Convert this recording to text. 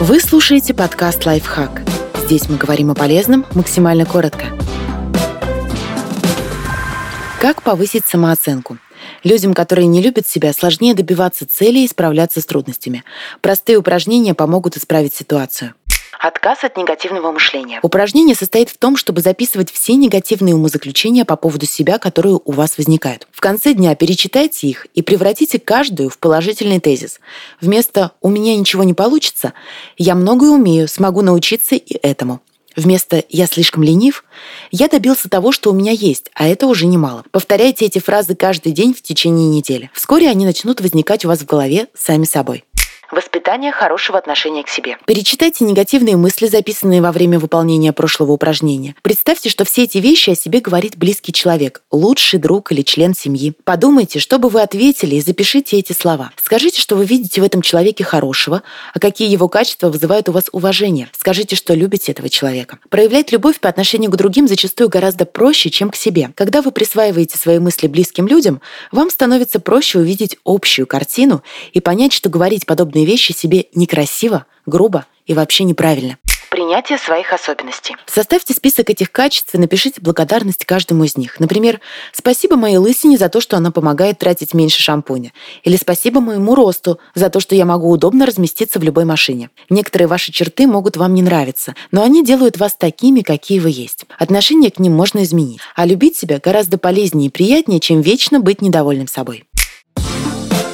Вы слушаете подкаст «Лайфхак». Здесь мы говорим о полезном максимально коротко. Как повысить самооценку? Людям, которые не любят себя, сложнее добиваться целей и справляться с трудностями. Простые упражнения помогут исправить ситуацию. Отказ от негативного мышления. Упражнение состоит в том, чтобы записывать все негативные умозаключения по поводу себя, которые у вас возникают. В конце дня перечитайте их и превратите каждую в положительный тезис. Вместо «у меня ничего не получится» «я многое умею, смогу научиться и этому». Вместо «я слишком ленив» я добился того, что у меня есть, а это уже немало. Повторяйте эти фразы каждый день в течение недели. Вскоре они начнут возникать у вас в голове сами собой. Воспитание хорошего отношения к себе. Перечитайте негативные мысли, записанные во время выполнения прошлого упражнения. Представьте, что все эти вещи о себе говорит близкий человек, лучший друг или член семьи. Подумайте, что бы вы ответили и запишите эти слова. Скажите, что вы видите в этом человеке хорошего, а какие его качества вызывают у вас уважение. Скажите, что любите этого человека. Проявлять любовь по отношению к другим зачастую гораздо проще, чем к себе. Когда вы присваиваете свои мысли близким людям, вам становится проще увидеть общую картину и понять, что говорить подобные подобные вещи себе некрасиво, грубо и вообще неправильно. Принятие своих особенностей. Составьте список этих качеств и напишите благодарность каждому из них. Например, «Спасибо моей лысине за то, что она помогает тратить меньше шампуня». Или «Спасибо моему росту за то, что я могу удобно разместиться в любой машине». Некоторые ваши черты могут вам не нравиться, но они делают вас такими, какие вы есть. Отношение к ним можно изменить. А любить себя гораздо полезнее и приятнее, чем вечно быть недовольным собой.